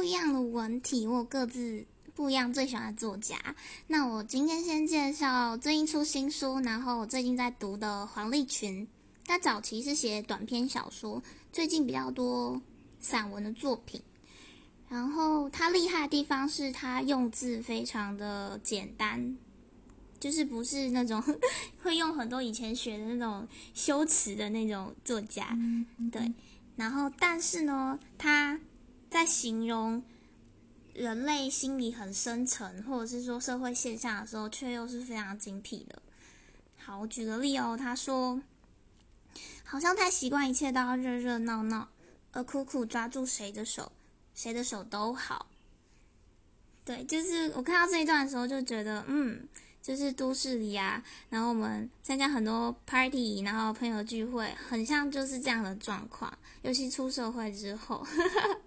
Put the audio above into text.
不一样的文体，我各自不一样最喜欢的作家。那我今天先介绍最近出新书，然后我最近在读的黄立群。他早期是写短篇小说，最近比较多散文的作品。然后他厉害的地方是他用字非常的简单，就是不是那种 会用很多以前学的那种修辞的那种作家。对，然后但是呢，他在形容人类心理很深层，或者是说社会现象的时候，却又是非常精辟的。好，我举个例哦，他说。好像太习惯一切都要热热闹闹，而苦苦抓住谁的手，谁的手都好。对，就是我看到这一段的时候就觉得，嗯，就是都市里啊，然后我们参加很多 party，然后朋友聚会，很像就是这样的状况。尤其出社会之后，